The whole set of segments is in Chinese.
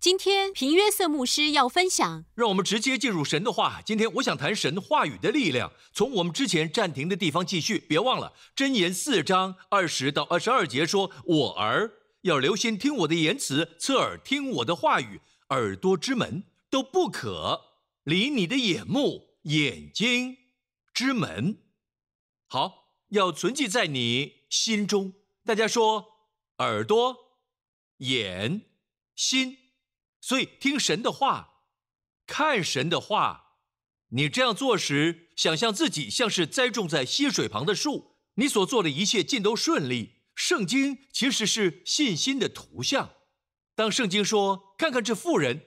今天平约瑟牧师要分享，让我们直接进入神的话。今天我想谈神话语的力量，从我们之前暂停的地方继续。别忘了箴言四章二十到二十二节说：“我儿要留心听我的言辞，侧耳听我的话语，耳朵之门都不可离你的眼目，眼睛之门好要存记在你心中。”大家说耳朵、眼、心。所以，听神的话，看神的话，你这样做时，想象自己像是栽种在溪水旁的树，你所做的一切尽都顺利。圣经其实是信心的图像。当圣经说：“看看这妇人，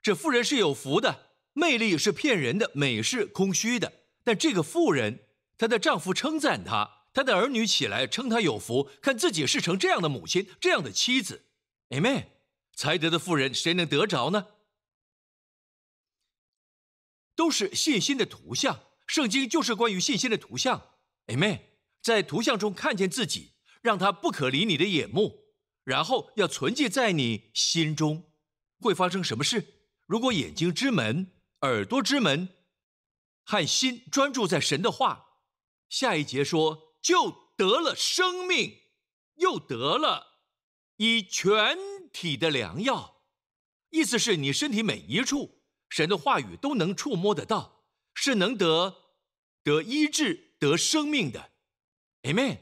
这妇人是有福的，魅力是骗人的，美是空虚的。”但这个妇人，她的丈夫称赞她，她的儿女起来称她有福，看自己是成这样的母亲，这样的妻子。Amen。才德的妇人，谁能得着呢？都是信心的图像。圣经就是关于信心的图像。Amen。在图像中看见自己，让它不可离你的眼目，然后要存记在你心中。会发生什么事？如果眼睛之门、耳朵之门和心专注在神的话，下一节说就得了生命，又得了以全。体的良药，意思是你身体每一处，神的话语都能触摸得到，是能得得医治、得生命的。Amen，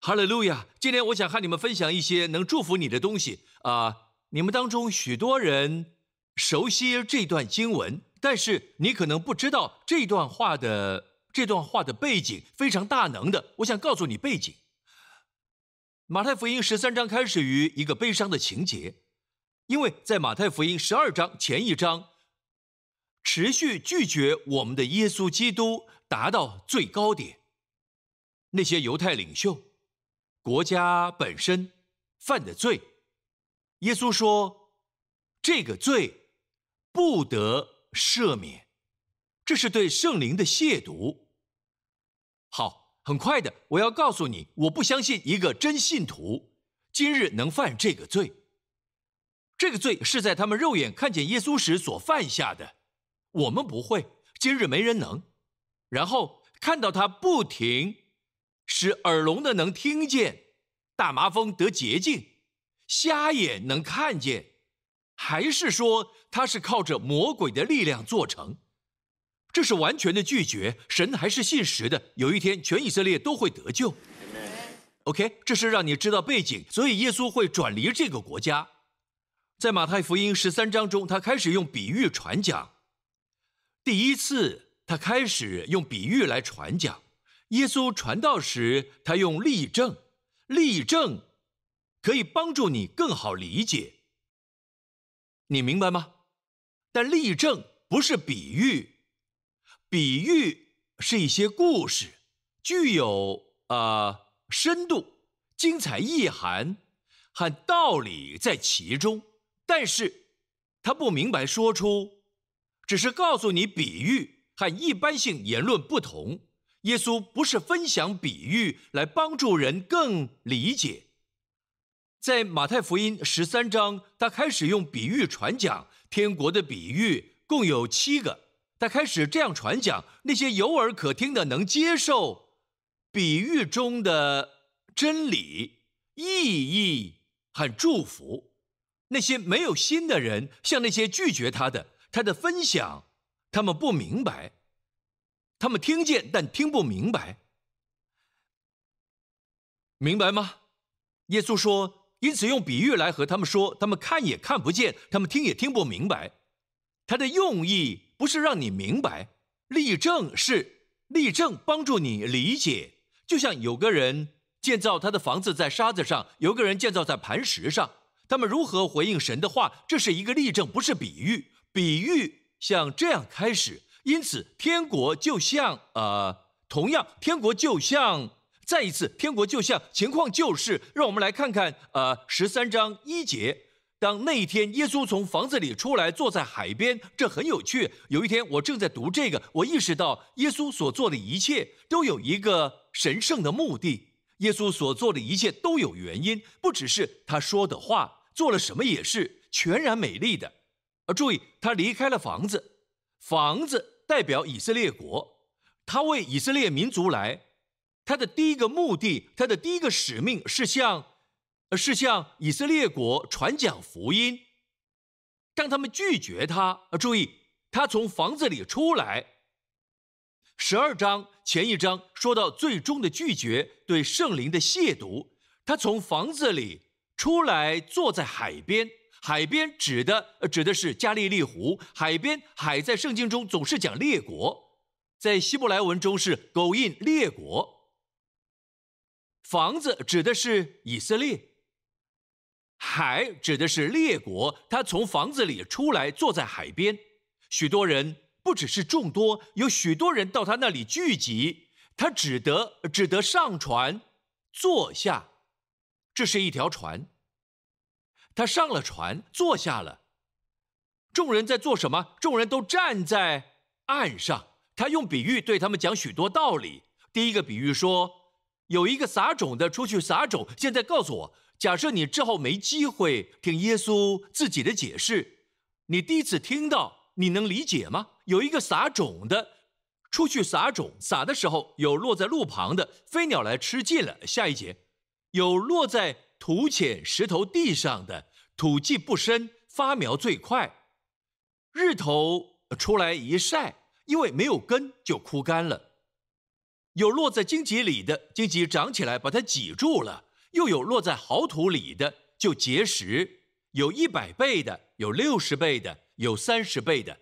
哈利路亚。今天我想和你们分享一些能祝福你的东西啊。你们当中许多人熟悉这段经文，但是你可能不知道这段话的这段话的背景非常大能的。我想告诉你背景。马太福音十三章开始于一个悲伤的情节，因为在马太福音十二章前一章，持续拒绝我们的耶稣基督达到最高点。那些犹太领袖、国家本身犯的罪，耶稣说这个罪不得赦免，这是对圣灵的亵渎。好。很快的，我要告诉你，我不相信一个真信徒今日能犯这个罪。这个罪是在他们肉眼看见耶稣时所犯下的。我们不会，今日没人能。然后看到他不停使耳聋的能听见，大麻风得洁净，瞎眼能看见，还是说他是靠着魔鬼的力量做成？这是完全的拒绝，神还是信实的。有一天，全以色列都会得救。OK，这是让你知道背景，所以耶稣会转离这个国家。在马太福音十三章中，他开始用比喻传讲。第一次，他开始用比喻来传讲。耶稣传道时，他用例证，例证可以帮助你更好理解。你明白吗？但例证不是比喻。比喻是一些故事，具有啊深度、精彩意涵和道理在其中，但是他不明白说出，只是告诉你比喻和一般性言论不同。耶稣不是分享比喻来帮助人更理解。在马太福音十三章，他开始用比喻传讲天国的比喻，共有七个。他开始这样传讲，那些有耳可听的能接受比喻中的真理、意义和祝福；那些没有心的人，像那些拒绝他的，他的分享，他们不明白，他们听见但听不明白，明白吗？耶稣说：“因此用比喻来和他们说，他们看也看不见，他们听也听不明白。”他的用意。不是让你明白，例证是例证，帮助你理解。就像有个人建造他的房子在沙子上，有个人建造在磐石上，他们如何回应神的话？这是一个例证，不是比喻。比喻像这样开始，因此天国就像呃，同样天国就像再一次天国就像情况就是，让我们来看看呃十三章一节。当那一天，耶稣从房子里出来，坐在海边，这很有趣。有一天，我正在读这个，我意识到耶稣所做的一切都有一个神圣的目的。耶稣所做的一切都有原因，不只是他说的话，做了什么也是。全然美丽的。而，注意，他离开了房子，房子代表以色列国，他为以色列民族来。他的第一个目的，他的第一个使命是向，是向以色列国传讲福音。当他们拒绝他，注意，他从房子里出来。十二章前一章说到最终的拒绝，对圣灵的亵渎。他从房子里出来，坐在海边。海边指的指的是加利利湖。海边海在圣经中总是讲列国，在希伯来文中是勾印列国。房子指的是以色列，海指的是列国。他从房子里出来，坐在海边。许多人。不只是众多，有许多人到他那里聚集，他只得只得上船坐下。这是一条船。他上了船，坐下了。众人在做什么？众人都站在岸上。他用比喻对他们讲许多道理。第一个比喻说，有一个撒种的出去撒种。现在告诉我，假设你之后没机会听耶稣自己的解释，你第一次听到，你能理解吗？有一个撒种的出去撒种，撒的时候有落在路旁的，飞鸟来吃尽了。下一节，有落在土浅石头地上的，土气不深，发苗最快。日头出来一晒，因为没有根就枯干了。有落在荆棘里的，荆棘长起来把它挤住了。又有落在好土里的，就结实。有一百倍的，有六十倍的，有三十倍的。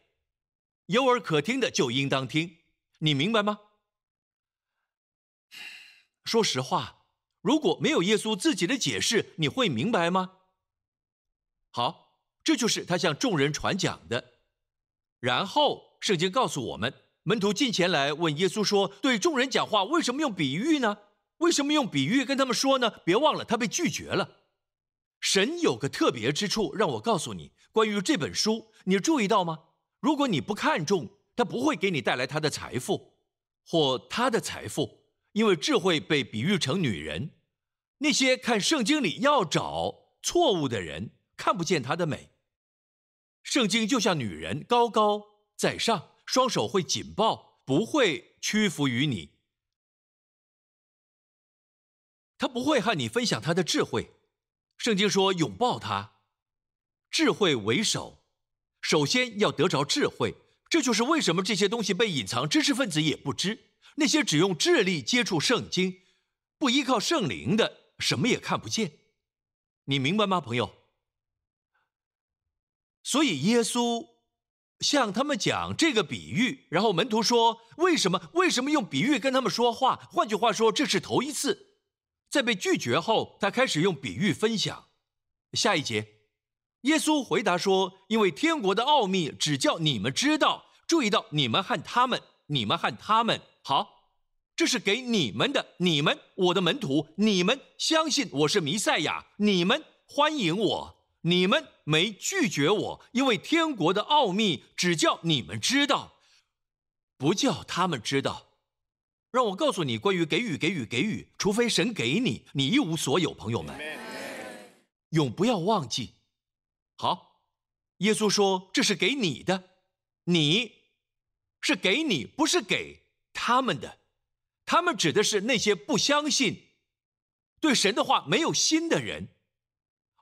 有耳可听的就应当听，你明白吗？说实话，如果没有耶稣自己的解释，你会明白吗？好，这就是他向众人传讲的。然后圣经告诉我们，门徒进前来问耶稣说：“对众人讲话，为什么用比喻呢？为什么用比喻跟他们说呢？”别忘了，他被拒绝了。神有个特别之处，让我告诉你关于这本书，你注意到吗？如果你不看重，他不会给你带来他的财富，或他的财富，因为智慧被比喻成女人。那些看圣经里要找错误的人，看不见她的美。圣经就像女人，高高在上，双手会紧抱，不会屈服于你。他不会和你分享他的智慧。圣经说拥抱他，智慧为首。首先要得着智慧，这就是为什么这些东西被隐藏，知识分子也不知。那些只用智力接触圣经，不依靠圣灵的，什么也看不见。你明白吗，朋友？所以耶稣向他们讲这个比喻，然后门徒说：“为什么？为什么用比喻跟他们说话？”换句话说，这是头一次。在被拒绝后，他开始用比喻分享。下一节。耶稣回答说：“因为天国的奥秘只叫你们知道。注意到你们和他们，你们和他们。好，这是给你们的。你们，我的门徒，你们相信我是弥赛亚，你们欢迎我，你们没拒绝我。因为天国的奥秘只叫你们知道，不叫他们知道。让我告诉你关于给予，给予，给予。除非神给你，你一无所有。朋友们，永不要忘记。”好，耶稣说：“这是给你的，你是给你，不是给他们的。他们指的是那些不相信、对神的话没有心的人，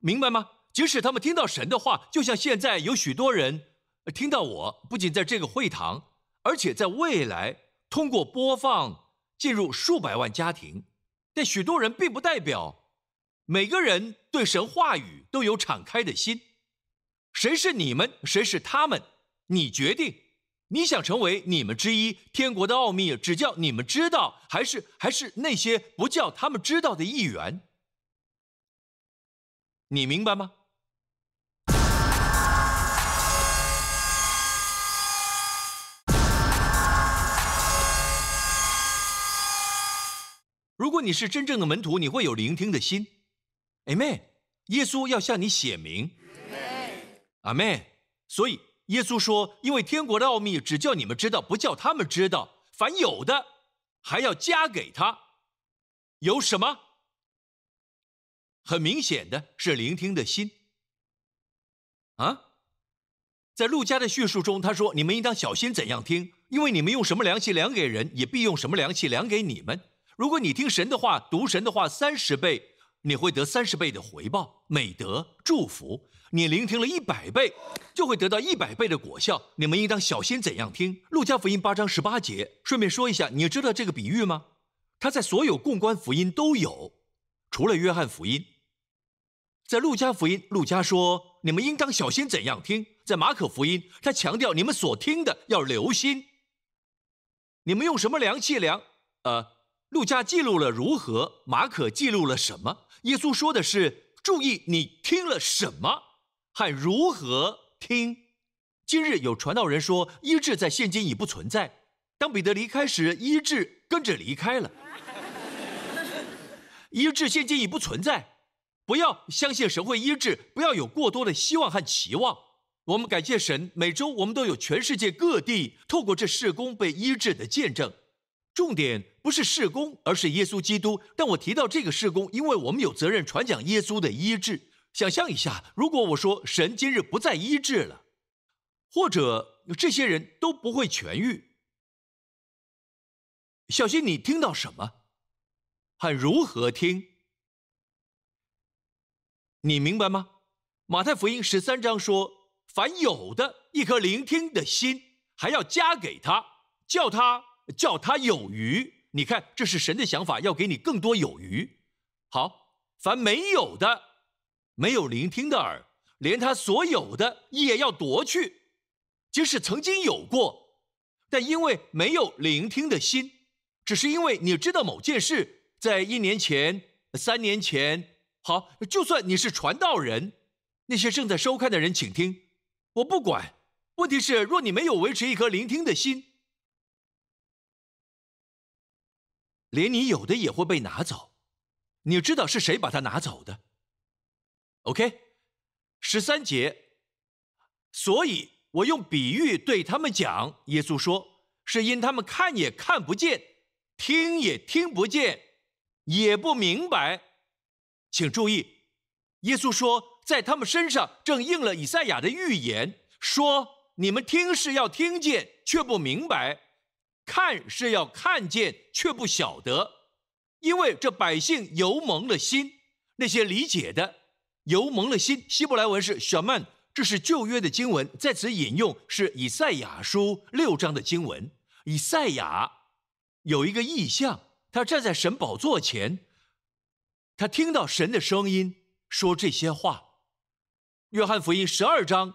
明白吗？即使他们听到神的话，就像现在有许多人听到我，不仅在这个会堂，而且在未来通过播放进入数百万家庭。但许多人并不代表每个人对神话语都有敞开的心。”谁是你们？谁是他们？你决定。你想成为你们之一？天国的奥秘只叫你们知道，还是还是那些不叫他们知道的一员？你明白吗？你是真正的门徒，你会有聆听的心。Amen。耶稣要向你显明。阿妹。所以耶稣说：“因为天国的奥秘只叫你们知道，不叫他们知道。凡有的，还要加给他。有什么？很明显的是聆听的心。啊？在路加的叙述中，他说：“你们应当小心怎样听，因为你们用什么量器量给人，也必用什么量器量给你们。如果你听神的话，读神的话三十倍，你会得三十倍的回报、美德、祝福；你聆听了一百倍，就会得到一百倍的果效。你们应当小心怎样听。”路加福音八章十八节。顺便说一下，你知道这个比喻吗？它在所有共观福音都有，除了约翰福音。在路加福音，路加说：“你们应当小心怎样听。”在马可福音，他强调你们所听的要留心。你们用什么量器量？呃，路加记录了如何，马可记录了什么？耶稣说的是：注意你听了什么和如何听。今日有传道人说，医治在现今已不存在。当彼得离开时，医治跟着离开了。医治现今已不存在。不要相信神会医治，不要有过多的希望和期望。我们感谢神，每周我们都有全世界各地透过这事工被医治的见证。重点不是事工，而是耶稣基督。但我提到这个事工，因为我们有责任传讲耶稣的医治。想象一下，如果我说神今日不再医治了，或者这些人都不会痊愈，小心你听到什么，和如何听，你明白吗？马太福音十三章说。凡有的一颗聆听的心，还要加给他，叫他叫他有余。你看，这是神的想法，要给你更多有余。好，凡没有的，没有聆听的耳，连他所有的也要夺去。即使曾经有过，但因为没有聆听的心，只是因为你知道某件事，在一年前、三年前，好，就算你是传道人，那些正在收看的人，请听。我不管，问题是，若你没有维持一颗聆听的心，连你有的也会被拿走。你知道是谁把它拿走的？OK，十三节。所以我用比喻对他们讲，耶稣说，是因他们看也看不见，听也听不见，也不明白。请注意，耶稣说。在他们身上正应了以赛亚的预言，说：“你们听是要听见，却不明白；看是要看见，却不晓得。因为这百姓油蒙了心。那些理解的油蒙了心。希伯来文是 shaman，这是旧约的经文，在此引用是以赛亚书六章的经文。以赛亚有一个意象，他站在神宝座前，他听到神的声音说这些话。”约翰福音十二章，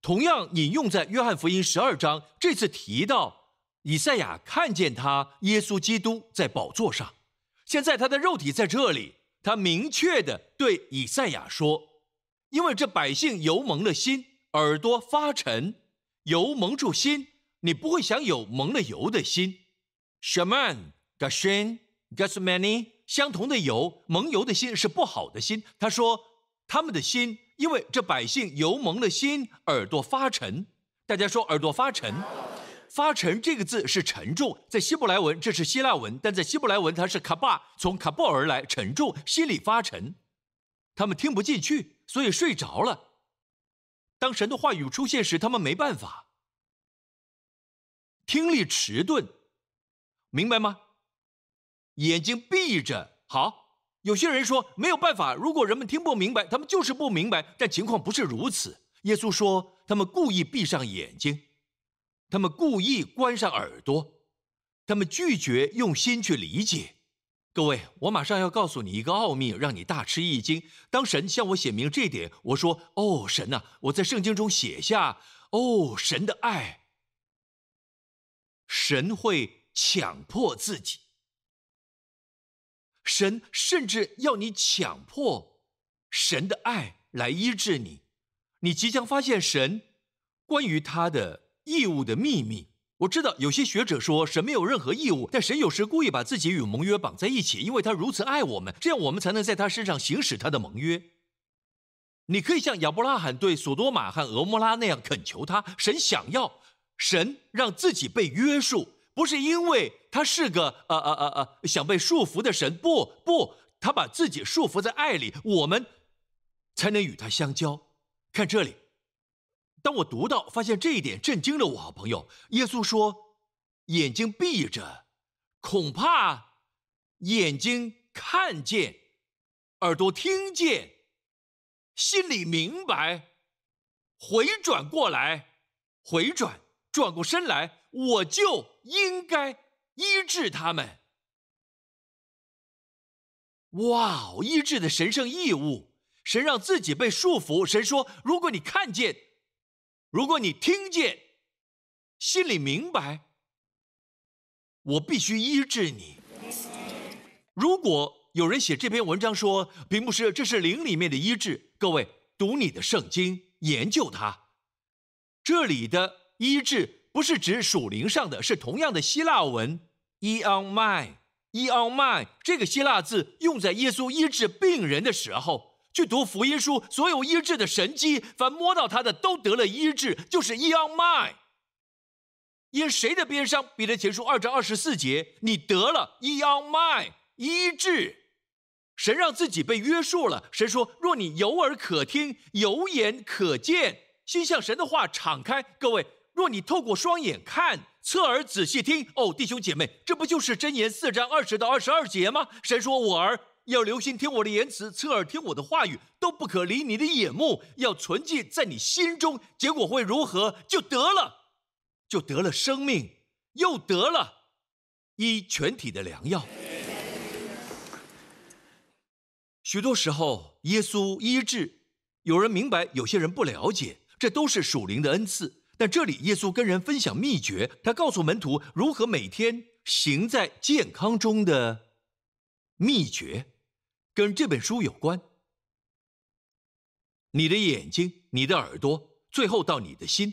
同样引用在约翰福音十二章。这次提到以赛亚看见他耶稣基督在宝座上，现在他的肉体在这里。他明确的对以赛亚说：“因为这百姓油蒙了心，耳朵发沉，油蒙住心，你不会想有蒙了油的心。”Shaman Gashin Gasmani 相同的油蒙油的心是不好的心。他说他们的心。因为这百姓油蒙了心，耳朵发沉。大家说耳朵发沉，发沉这个字是沉重，在希伯来文这是希腊文，但在希伯来文它是卡巴，从卡布而来，沉重，心里发沉。他们听不进去，所以睡着了。当神的话语出现时，他们没办法，听力迟钝，明白吗？眼睛闭着，好。有些人说没有办法，如果人们听不明白，他们就是不明白。但情况不是如此。耶稣说，他们故意闭上眼睛，他们故意关上耳朵，他们拒绝用心去理解。各位，我马上要告诉你一个奥秘，让你大吃一惊。当神向我写明这点，我说：“哦，神呐，我在圣经中写下，哦，神的爱，神会强迫自己。”神甚至要你强迫神的爱来医治你，你即将发现神关于他的义务的秘密。我知道有些学者说神没有任何义务，但神有时故意把自己与盟约绑在一起，因为他如此爱我们，这样我们才能在他身上行使他的盟约。你可以像亚伯拉罕对索多玛和俄摩拉那样恳求他，神想要神让自己被约束。不是因为他是个呃呃呃呃想被束缚的神，不不，他把自己束缚在爱里，我们才能与他相交。看这里。当我读到发现这一点，震惊了我，好朋友。耶稣说：“眼睛闭着，恐怕眼睛看见，耳朵听见，心里明白，回转过来，回转，转过身来，我就应该医治他们。”哇哦！医治的神圣义务，神让自己被束缚。神说：“如果你看见。”如果你听见，心里明白，我必须医治你。如果有人写这篇文章说，屏幕是这是灵里面的医治，各位读你的圣经，研究它。这里的医治不是指属灵上的，是同样的希腊文 e on my e on my 这个希腊字用在耶稣医治病人的时候。去读福音书，所有医治的神迹，凡摸到他的都得了医治，就是 e on my。因谁的边伤？彼得前书二章二十四节，你得了 e on my 医治。神让自己被约束了。神说：若你有耳可听，有眼可见，心向神的话敞开。各位，若你透过双眼看，侧耳仔细听，哦，弟兄姐妹，这不就是箴言四章二十到二十二节吗？神说：我儿。要留心听我的言辞，侧耳听我的话语，都不可离你的眼目，要存记在你心中。结果会如何？就得了，就得了生命，又得了医全体的良药。许多时候，耶稣医治，有人明白，有些人不了解，这都是属灵的恩赐。但这里，耶稣跟人分享秘诀，他告诉门徒如何每天行在健康中的秘诀。跟这本书有关，你的眼睛、你的耳朵，最后到你的心，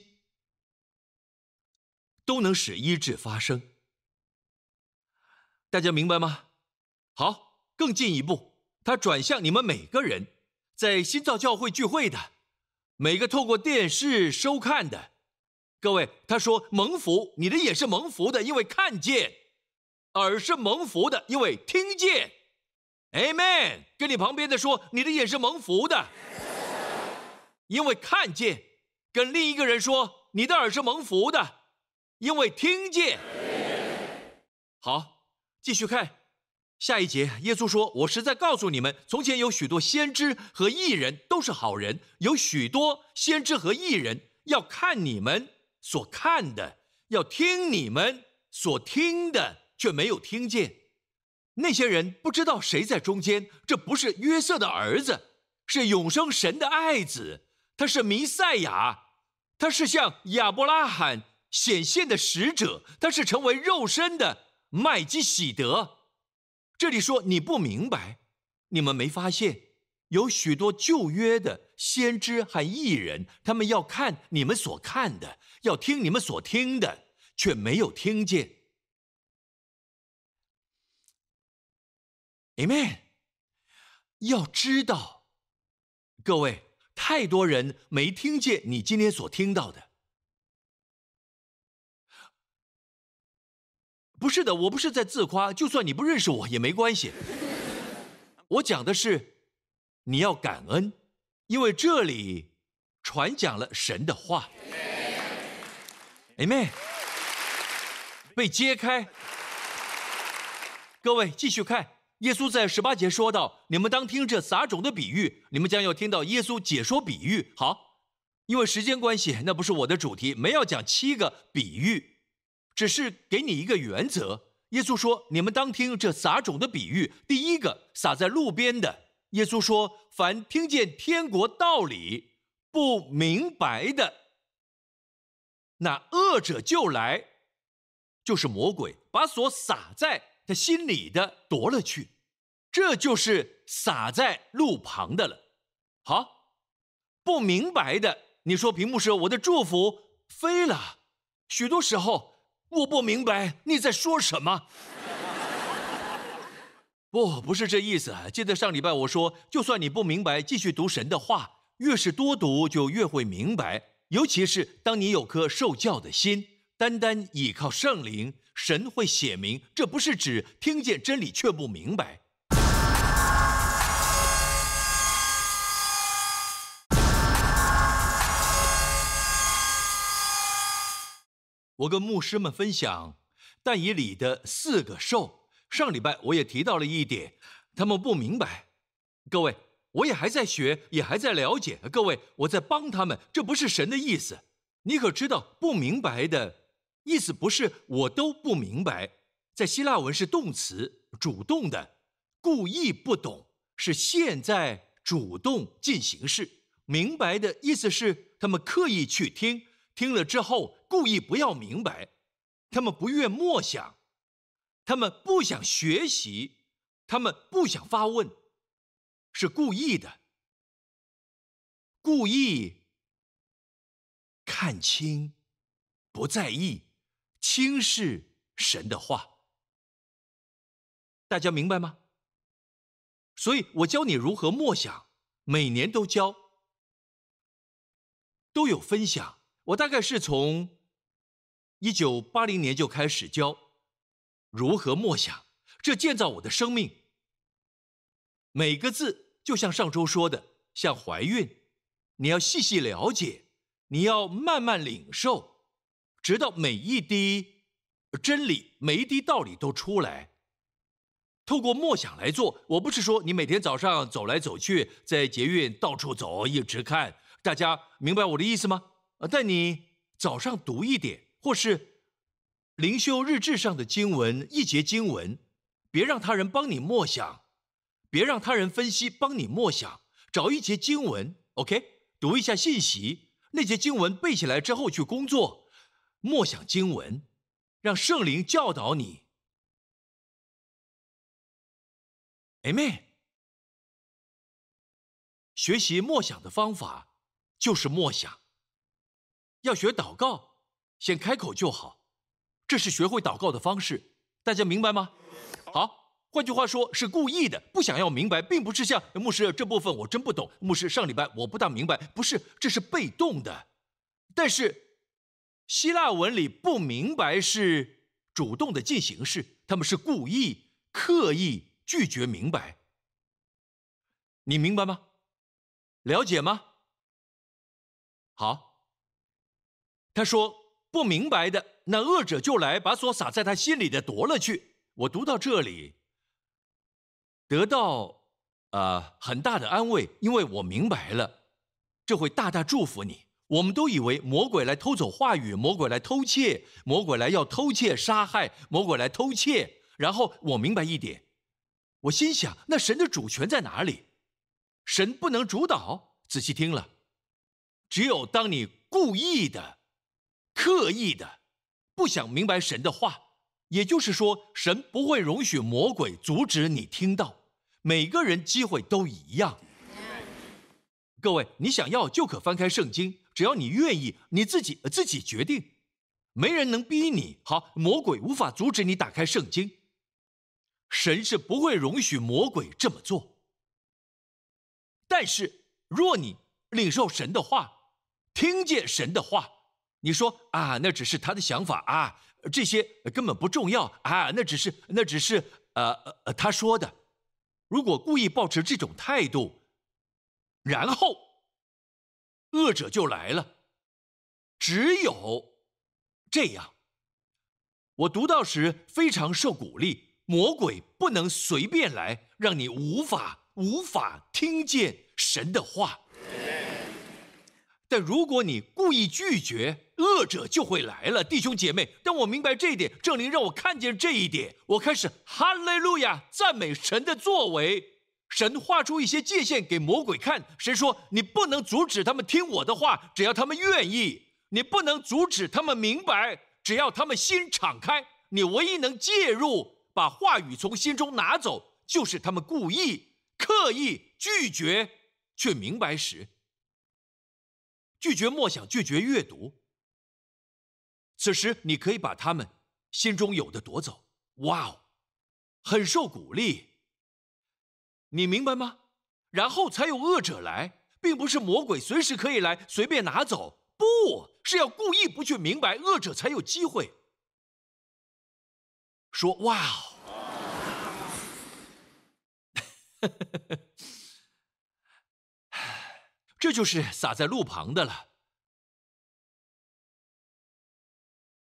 都能使医治发生。大家明白吗？好，更进一步，他转向你们每个人，在新造教会聚会的，每个透过电视收看的各位，他说蒙福，你的眼是蒙福的，因为看见；耳是蒙福的，因为听见。Amen，跟你旁边的说，你的眼是蒙福的，因为看见；跟另一个人说，你的耳是蒙福的，因为听见。好，继续看下一节。耶稣说：“我实在告诉你们，从前有许多先知和艺人都是好人，有许多先知和艺人要看你们所看的，要听你们所听的，却没有听见。”那些人不知道谁在中间，这不是约瑟的儿子，是永生神的爱子，他是弥赛亚，他是向亚伯拉罕显现的使者，他是成为肉身的麦基喜德。这里说你不明白，你们没发现有许多旧约的先知和艺人，他们要看你们所看的，要听你们所听的，却没有听见。Amen。要知道，各位，太多人没听见你今天所听到的。不是的，我不是在自夸。就算你不认识我也没关系。我讲的是，你要感恩，因为这里传讲了神的话。Amen。被揭开。各位继续看。耶稣在十八节说道：“你们当听这撒种的比喻，你们将要听到耶稣解说比喻。好，因为时间关系，那不是我的主题，没要讲七个比喻，只是给你一个原则。耶稣说：你们当听这撒种的比喻。第一个撒在路边的，耶稣说：凡听见天国道理不明白的，那恶者就来，就是魔鬼，把所撒在他心里的夺了去。”这就是洒在路旁的了。好，不明白的，你说屏幕是我的祝福飞了。许多时候我不明白你在说什么。不，不是这意思。记得上礼拜我说，就算你不明白，继续读神的话，越是多读就越会明白。尤其是当你有颗受教的心，单单倚靠圣灵，神会显明。这不是指听见真理却不明白。我跟牧师们分享但以里的四个兽。上礼拜我也提到了一点，他们不明白。各位，我也还在学，也还在了解。各位，我在帮他们，这不是神的意思。你可知道，不明白的意思不是我都不明白，在希腊文是动词，主动的，故意不懂是现在主动进行式。明白的意思是他们刻意去听，听了之后故意不要明白，他们不愿默想。他们不想学习，他们不想发问，是故意的，故意看清，不在意，轻视神的话。大家明白吗？所以我教你如何默想，每年都教，都有分享。我大概是从一九八零年就开始教。如何默想？这建造我的生命。每个字就像上周说的，像怀孕，你要细细了解，你要慢慢领受，直到每一滴真理、每一滴道理都出来。透过默想来做。我不是说你每天早上走来走去，在捷运到处走，一直看。大家明白我的意思吗？但你早上读一点，或是。灵修日志上的经文，一节经文，别让他人帮你默想，别让他人分析帮你默想，找一节经文，OK，读一下信息，那节经文背起来之后去工作，默想经文，让圣灵教导你。Amen。学习默想的方法就是默想，要学祷告，先开口就好。这是学会祷告的方式，大家明白吗？好，换句话说，是故意的，不想要明白，并不是像牧师这部分我真不懂。牧师上礼拜我不大明白，不是，这是被动的。但是希腊文里不明白是主动的进行式，他们是故意、刻意拒绝明白。你明白吗？了解吗？好，他说。不明白的那恶者就来，把所撒在他心里的夺了去。我读到这里，得到啊很大的安慰，因为我明白了，这会大大祝福你。我们都以为魔鬼来偷走话语，魔鬼来偷窃，魔鬼来要偷窃杀害，魔鬼来偷窃。然后我明白一点，我心想：那神的主权在哪里？神不能主导。仔细听了，只有当你故意的。刻意的不想明白神的话，也就是说，神不会容许魔鬼阻止你听到。每个人机会都一样。各位，你想要就可翻开圣经，只要你愿意，你自己自己决定，没人能逼你。好，魔鬼无法阻止你打开圣经，神是不会容许魔鬼这么做。但是，若你领受神的话，听见神的话。你说啊，那只是他的想法啊，这些根本不重要啊，那只是那只是呃呃他说的。如果故意保持这种态度，然后恶者就来了。只有这样，我读到时非常受鼓励。魔鬼不能随便来，让你无法无法听见神的话。但如果你故意拒绝，恶者就会来了，弟兄姐妹。当我明白这一点，圣灵让我看见这一点，我开始哈利路亚赞美神的作为。神画出一些界限给魔鬼看，神说：“你不能阻止他们听我的话，只要他们愿意；你不能阻止他们明白，只要他们心敞开。你唯一能介入，把话语从心中拿走，就是他们故意、刻意拒绝却明白时。”拒绝默想，拒绝阅读。此时，你可以把他们心中有的夺走。哇哦，很受鼓励。你明白吗？然后才有恶者来，并不是魔鬼随时可以来随便拿走，不是要故意不去明白，恶者才有机会说哇哦。这就是撒在路旁的了。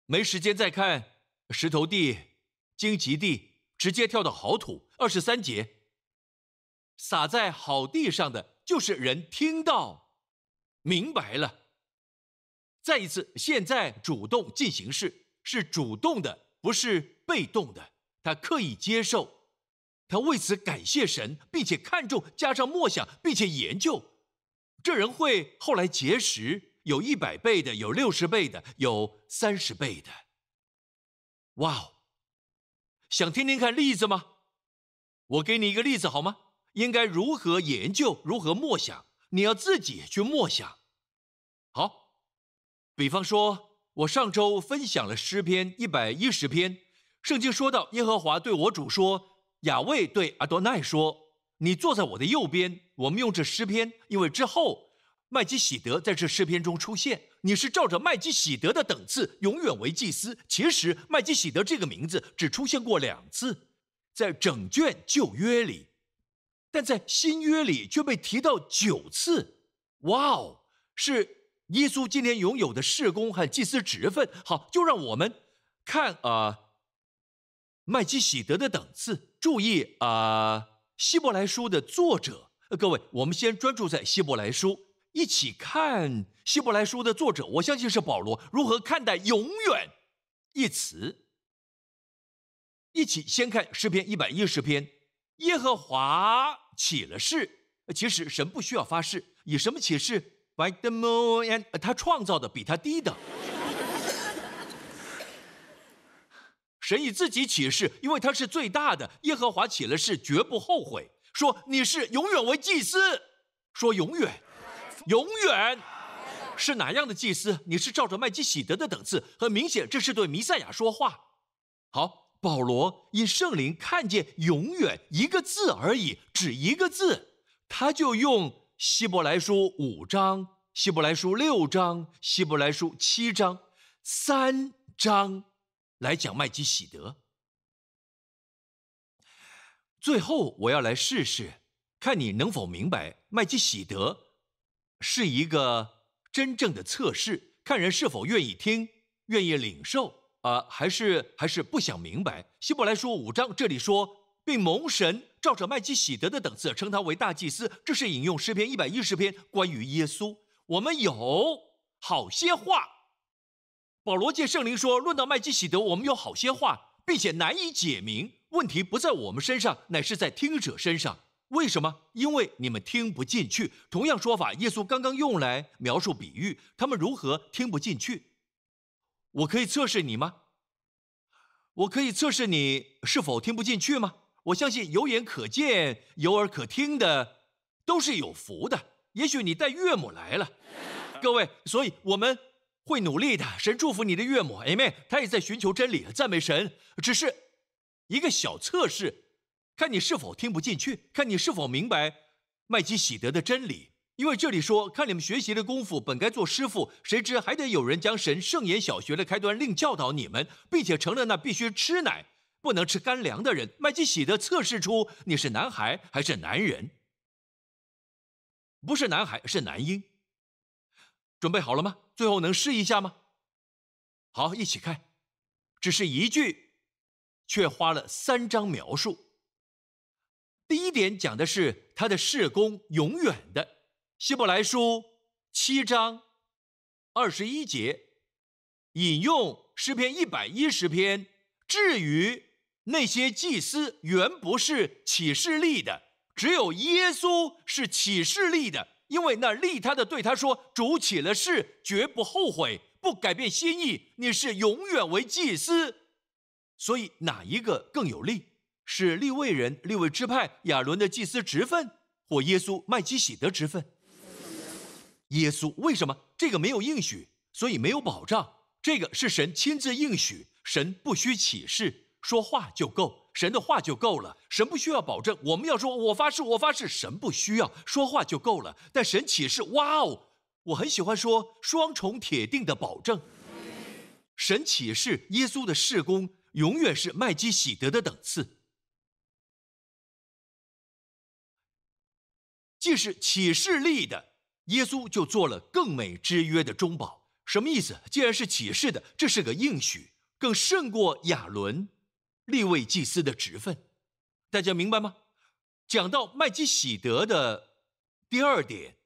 没时间再看石头地、荆棘地，直接跳到好土。二十三节，撒在好地上的，就是人听到、明白了。再一次，现在主动进行式是主动的，不是被动的。他刻意接受，他为此感谢神，并且看重，加上默想，并且研究。这人会后来结识，有一百倍的，有六十倍的，有三十倍的。哇哦！想听听看例子吗？我给你一个例子好吗？应该如何研究，如何默想？你要自己去默想。好，比方说，我上周分享了诗篇一百一十篇，圣经说到耶和华对我主说，亚卫对阿多奈说。你坐在我的右边。我们用这诗篇，因为之后麦基喜德在这诗篇中出现。你是照着麦基喜德的等次，永远为祭司。其实麦基喜德这个名字只出现过两次，在整卷旧约里，但在新约里却被提到九次。哇哦，是耶稣今天拥有的事工和祭司职分。好，就让我们看啊，麦基喜德的等次。注意啊。希伯来书的作者，各位，我们先专注在希伯来书，一起看希伯来书的作者。我相信是保罗如何看待“永远”一词。一起先看诗篇一百一十篇，耶和华起了誓。其实神不需要发誓，以什么起誓？By the moon，and 他创造的比他低的。神以自己起誓，因为他是最大的。耶和华起了誓，绝不后悔。说你是永远为祭司。说永远，永远是哪样的祭司？你是照着麦基喜德的等次。很明显，这是对弥赛亚说话。好，保罗因圣灵看见“永远”一个字而已，只一个字，他就用希伯来书五章、希伯来书六章、希伯来书七章三章。来讲麦基喜德。最后，我要来试试，看你能否明白麦基喜德是一个真正的测试，看人是否愿意听、愿意领受啊，还是还是不想明白。希伯来书五章这里说，并蒙神照着麦基喜德的等次称他为大祭司，这是引用诗篇一百一十篇关于耶稣。我们有好些话。保罗借圣灵说：“论到麦基喜德，我们有好些话，并且难以解明。问题不在我们身上，乃是在听者身上。为什么？因为你们听不进去。同样说法，耶稣刚刚用来描述比喻，他们如何听不进去？我可以测试你吗？我可以测试你是否听不进去吗？我相信有眼可见、有耳可听的都是有福的。也许你带岳母来了，各位，所以我们。”会努力的，神祝福你的岳母，Amen。他也在寻求真理，赞美神。只是一个小测试，看你是否听不进去，看你是否明白麦基喜德的真理。因为这里说，看你们学习的功夫，本该做师傅，谁知还得有人将神圣言小学的开端另教导你们，并且成了那必须吃奶不能吃干粮的人。麦基喜德测试出你是男孩还是男人，不是男孩是男婴。准备好了吗？最后能试一下吗？好，一起看。只是一句，却花了三章描述。第一点讲的是他的事工永远的。希伯来书七章二十一节引用诗篇一百一十篇。至于那些祭司，原不是启示立的，只有耶稣是启示立的。因为那利他的对他说：“主起了誓，绝不后悔，不改变心意。你是永远为祭司。”所以哪一个更有利？是利未人、利未支派亚伦的祭司职分，或耶稣麦基喜德职分？耶稣为什么这个没有应许，所以没有保障？这个是神亲自应许，神不需启示，说话就够。神的话就够了，神不需要保证。我们要说“我发誓，我发誓”，神不需要说话就够了。但神启示，哇哦，我很喜欢说双重铁定的保证。神启示，耶稣的事工永远是麦基喜德的等次。既是启示立的，耶稣就做了更美之约的中保。什么意思？既然是启示的，这是个应许，更胜过亚伦、立位祭司的职分。大家明白吗？讲到麦基喜德的第二点，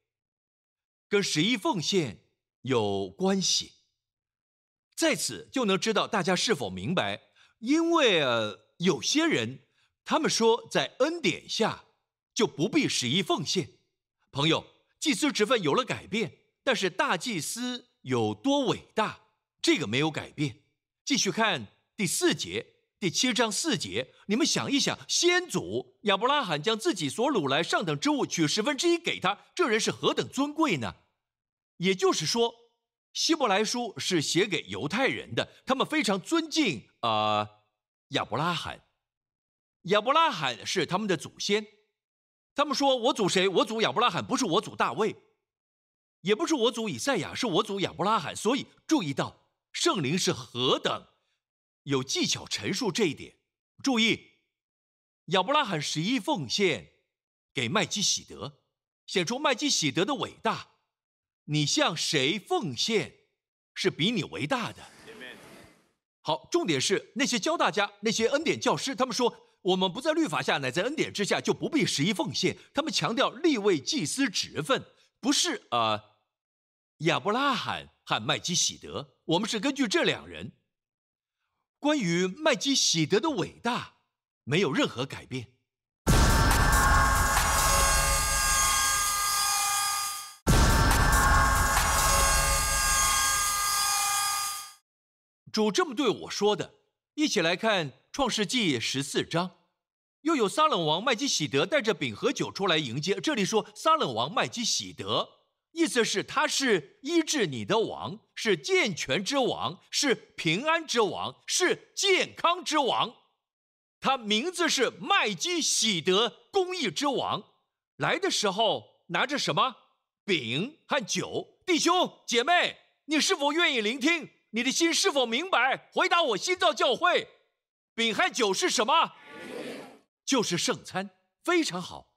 跟十一奉献有关系。在此就能知道大家是否明白，因为呃，有些人他们说在恩典下就不必十一奉献。朋友，祭司职分有了改变，但是大祭司。有多伟大？这个没有改变。继续看第四节，第七章四节，你们想一想，先祖亚伯拉罕将自己所掳来上等之物取十分之一给他，这人是何等尊贵呢？也就是说，希伯来书是写给犹太人的，他们非常尊敬啊亚伯拉罕。亚伯拉罕是他们的祖先，他们说我祖谁？我祖亚伯拉罕，不是我祖大卫。也不是我祖以赛亚，是我祖亚伯拉罕。所以注意到圣灵是何等有技巧陈述这一点。注意，亚伯拉罕十一奉献给麦基喜德，显出麦基喜德的伟大。你向谁奉献，是比你伟大的。好，重点是那些教大家那些恩典教师，他们说我们不在律法下，乃在恩典之下，就不必十一奉献。他们强调立位祭司职分，不是啊。亚伯拉罕和麦基喜德，我们是根据这两人。关于麦基喜德的伟大，没有任何改变。主这么对我说的，一起来看创世纪十四章。又有撒冷王麦基喜德带着饼和酒出来迎接。这里说撒冷王麦基喜德。意思是他是医治你的王，是健全之王，是平安之王，是健康之王。他名字是麦基喜德，公义之王。来的时候拿着什么饼和酒？弟兄姐妹，你是否愿意聆听？你的心是否明白？回答我，新造教会，饼和酒是什么？就是圣餐，非常好。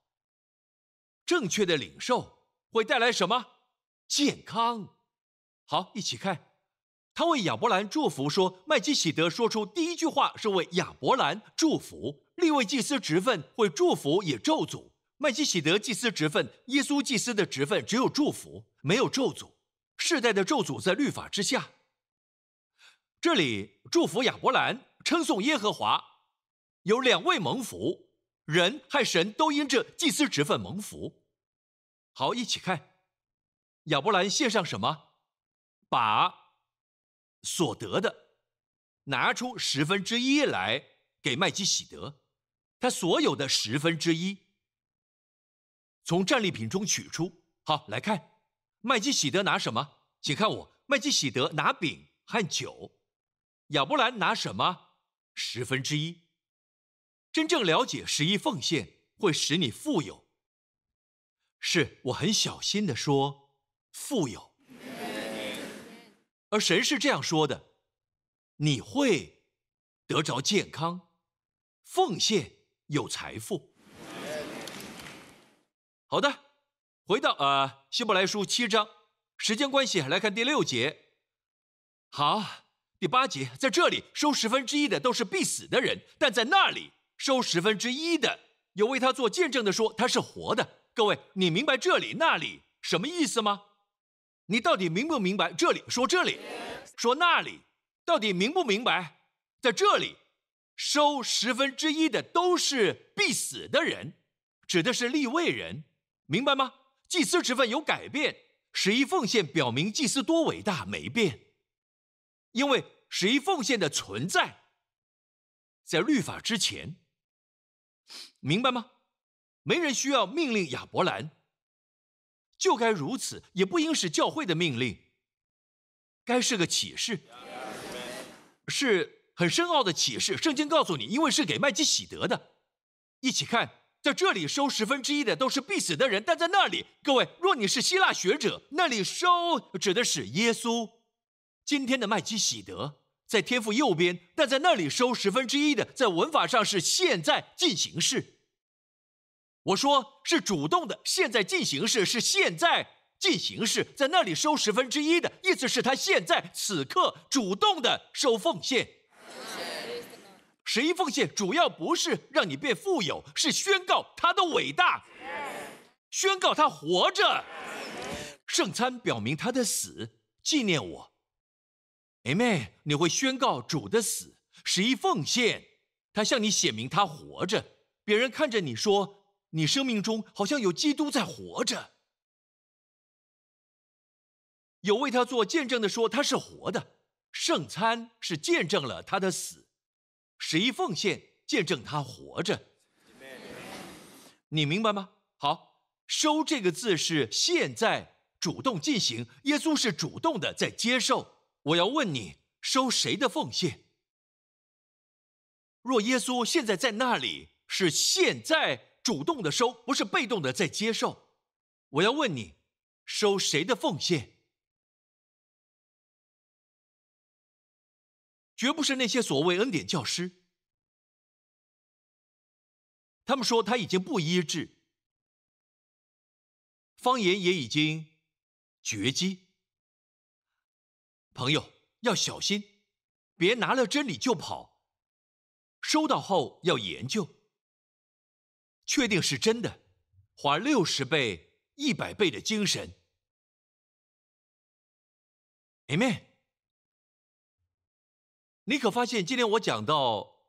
正确的领受。会带来什么？健康。好，一起看。他为亚伯兰祝福，说麦基喜德说出第一句话是为亚伯兰祝福。立位祭司职分会祝福也咒诅。麦基喜德祭司职分，耶稣祭司的职分只有祝福，没有咒诅。世代的咒诅在律法之下。这里祝福亚伯兰，称颂耶和华，有两位蒙福，人和神都因这祭司职分蒙福。好，一起看，亚伯兰献上什么？把所得的拿出十分之一来给麦基喜德，他所有的十分之一从战利品中取出。好，来看麦基喜德拿什么？请看我，麦基喜德拿饼和酒，亚伯兰拿什么？十分之一。真正了解十一奉献会使你富有。是我很小心的说，富有，而神是这样说的：你会得着健康，奉献有财富。好的，回到呃希伯来书七章，时间关系来看第六节。好，第八节在这里收十分之一的都是必死的人，但在那里收十分之一的有为他做见证的说他是活的。各位，你明白这里那里什么意思吗？你到底明不明白这里说这里，说那里，到底明不明白？在这里收十分之一的都是必死的人，指的是立位人，明白吗？祭司职分有改变，十一奉献表明祭司多伟大没变，因为十一奉献的存在在律法之前，明白吗？没人需要命令亚伯兰，就该如此，也不应是教会的命令，该是个启示，是很深奥的启示。圣经告诉你，因为是给麦基喜德的。一起看，在这里收十分之一的都是必死的人，但在那里，各位，若你是希腊学者，那里收指的是耶稣。今天的麦基喜德在天赋右边，但在那里收十分之一的，在文法上是现在进行式。我说是主动的，现在进行式是现在进行式，在那里收十分之一的意思是他现在此刻主动的收奉献。十一奉献主要不是让你变富有，是宣告他的伟大，宣告他活着。圣餐表明他的死，纪念我。Amen。你会宣告主的死。十一奉献，他向你显明他活着。别人看着你说，你生命中好像有基督在活着。有为他做见证的说他是活的。圣餐是见证了他的死。十一奉献见证他活着。你明白吗？好，收这个字是现在主动进行，耶稣是主动的在接受。我要问你，收谁的奉献？若耶稣现在在那里，是现在主动的收，不是被动的在接受。我要问你，收谁的奉献？绝不是那些所谓恩典教师。他们说他已经不医治，方言也已经绝迹。朋友要小心，别拿了真理就跑。收到后要研究，确定是真的，花六十倍、一百倍的精神。Amen。你可发现今天我讲到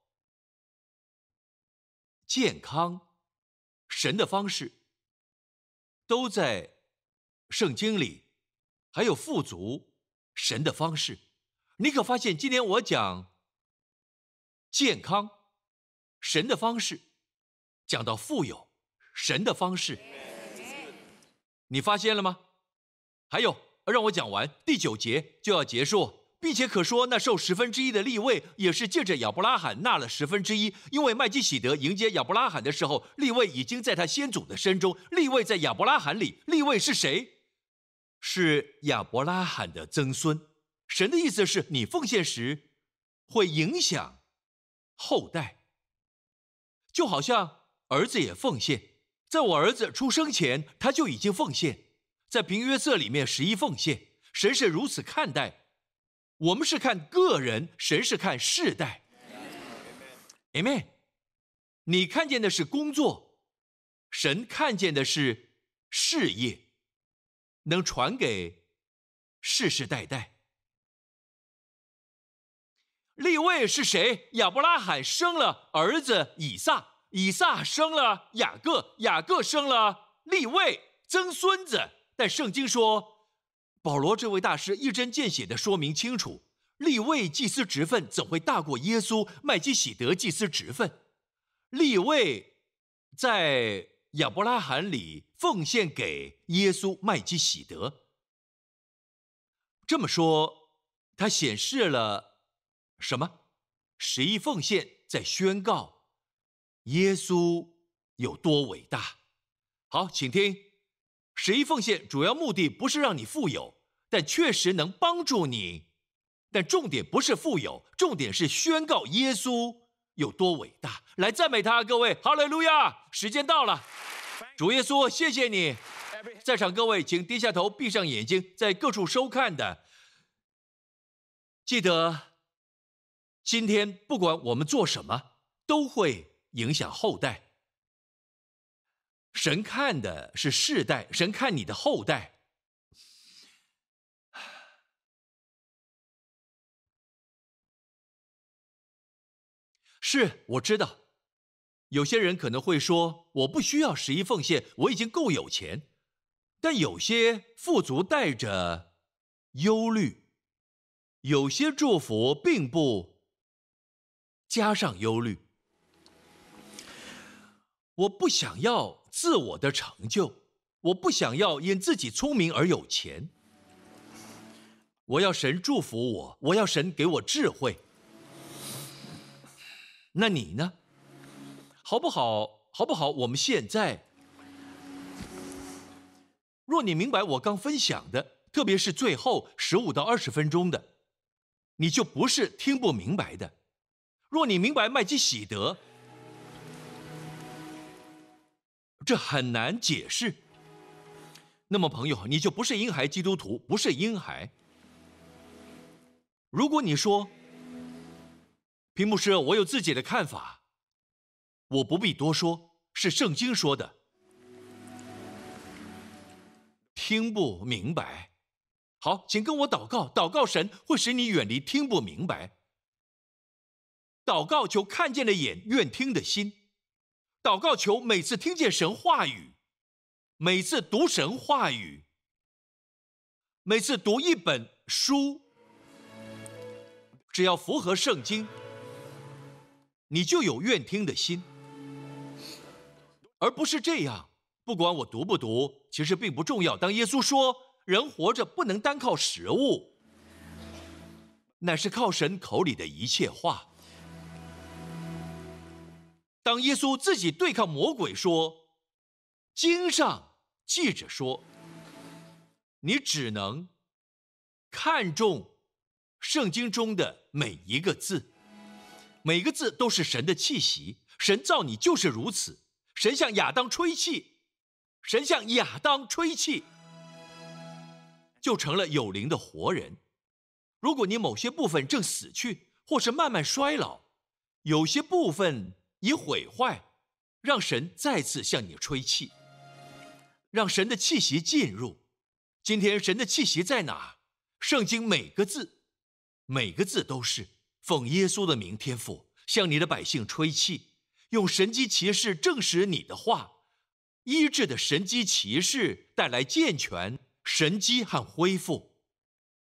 健康、神的方式，都在圣经里，还有富足。神的方式，你可发现今天我讲健康，神的方式，讲到富有，神的方式，你发现了吗？还有，让我讲完第九节就要结束，并且可说那受十分之一的立位也是借着亚伯拉罕纳了十分之一，因为麦基喜德迎接亚伯拉罕的时候，立位已经在他先祖的身中，立位在亚伯拉罕里，立位是谁？是亚伯拉罕的曾孙，神的意思是你奉献时会影响后代，就好像儿子也奉献，在我儿子出生前他就已经奉献，在平约瑟里面十一奉献，神是如此看待，我们是看个人，神是看世代。Amen。你看见的是工作，神看见的是事业。能传给世世代代。立位是谁？亚伯拉罕生了儿子以撒，以撒生了雅各，雅各生了立位曾孙子。但圣经说，保罗这位大师一针见血的说明清楚：立位祭司职分怎会大过耶稣麦基喜德祭司职分？立位在。亚伯拉罕里奉献给耶稣麦基喜德。这么说，他显示了什么？十一奉献在宣告耶稣有多伟大。好，请听，十一奉献主要目的不是让你富有，但确实能帮助你。但重点不是富有，重点是宣告耶稣。有多伟大！来赞美他，各位，哈利路亚！时间到了，主耶稣，谢谢你！在场各位，请低下头，闭上眼睛，在各处收看的，记得，今天不管我们做什么，都会影响后代。神看的是世代，神看你的后代。是，我知道，有些人可能会说，我不需要十一奉献，我已经够有钱。但有些富足带着忧虑，有些祝福并不加上忧虑。我不想要自我的成就，我不想要因自己聪明而有钱。我要神祝福我，我要神给我智慧。那你呢？好不好？好不好？我们现在，若你明白我刚分享的，特别是最后十五到二十分钟的，你就不是听不明白的。若你明白麦基喜德，这很难解释。那么朋友，你就不是婴孩基督徒，不是婴孩。如果你说，屏幕师，我有自己的看法，我不必多说，是圣经说的，听不明白。好，请跟我祷告，祷告神会使你远离听不明白。祷告求看见的眼，愿听的心。祷告求每次听见神话语，每次读神话语，每次读一本书，只要符合圣经。你就有愿听的心，而不是这样。不管我读不读，其实并不重要。当耶稣说人活着不能单靠食物，乃是靠神口里的一切话。当耶稣自己对抗魔鬼说：“经上记着说，你只能看重圣经中的每一个字。”每个字都是神的气息，神造你就是如此。神向亚当吹气，神向亚当吹气，就成了有灵的活人。如果你某些部分正死去，或是慢慢衰老，有些部分已毁坏，让神再次向你吹气，让神的气息进入。今天神的气息在哪？圣经每个字，每个字都是。奉耶稣的名，天父向你的百姓吹气，用神机骑士证实你的话，医治的神机骑士带来健全、神机和恢复。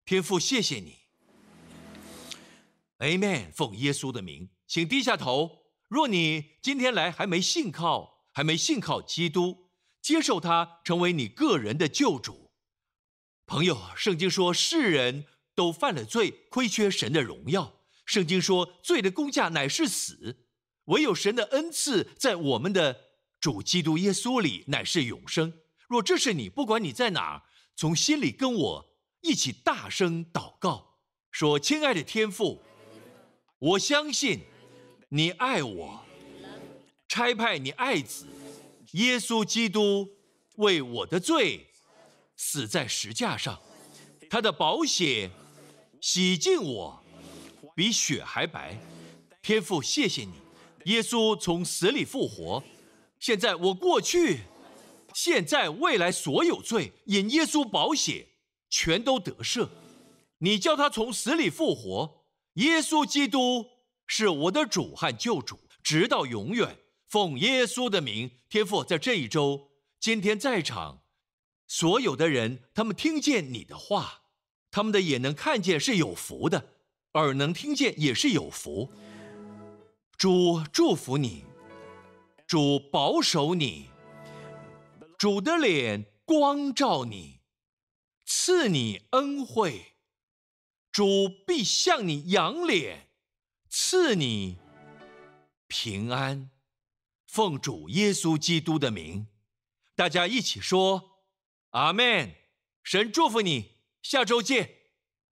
天父，谢谢你。Amen。奉耶稣的名，请低下头。若你今天来还没信靠，还没信靠基督，接受他成为你个人的救主。朋友，圣经说世人都犯了罪，亏缺神的荣耀。圣经说，罪的工价乃是死，唯有神的恩赐在我们的主基督耶稣里乃是永生。若这是你，不管你在哪，从心里跟我一起大声祷告，说：“亲爱的天父，我相信你爱我，差派你爱子耶稣基督为我的罪死在石架上，他的宝血洗净我。”比雪还白，天父，谢谢你，耶稣从死里复活，现在我过去、现在、未来所有罪，因耶稣宝血全都得赦。你叫他从死里复活，耶稣基督是我的主和救主，直到永远。奉耶稣的名，天父，在这一周，今天在场所有的人，他们听见你的话，他们的眼能看见是有福的。耳能听见也是有福。主祝福你，主保守你，主的脸光照你，赐你恩惠。主必向你扬脸，赐你平安。奉主耶稣基督的名，大家一起说：阿门。神祝福你，下周见。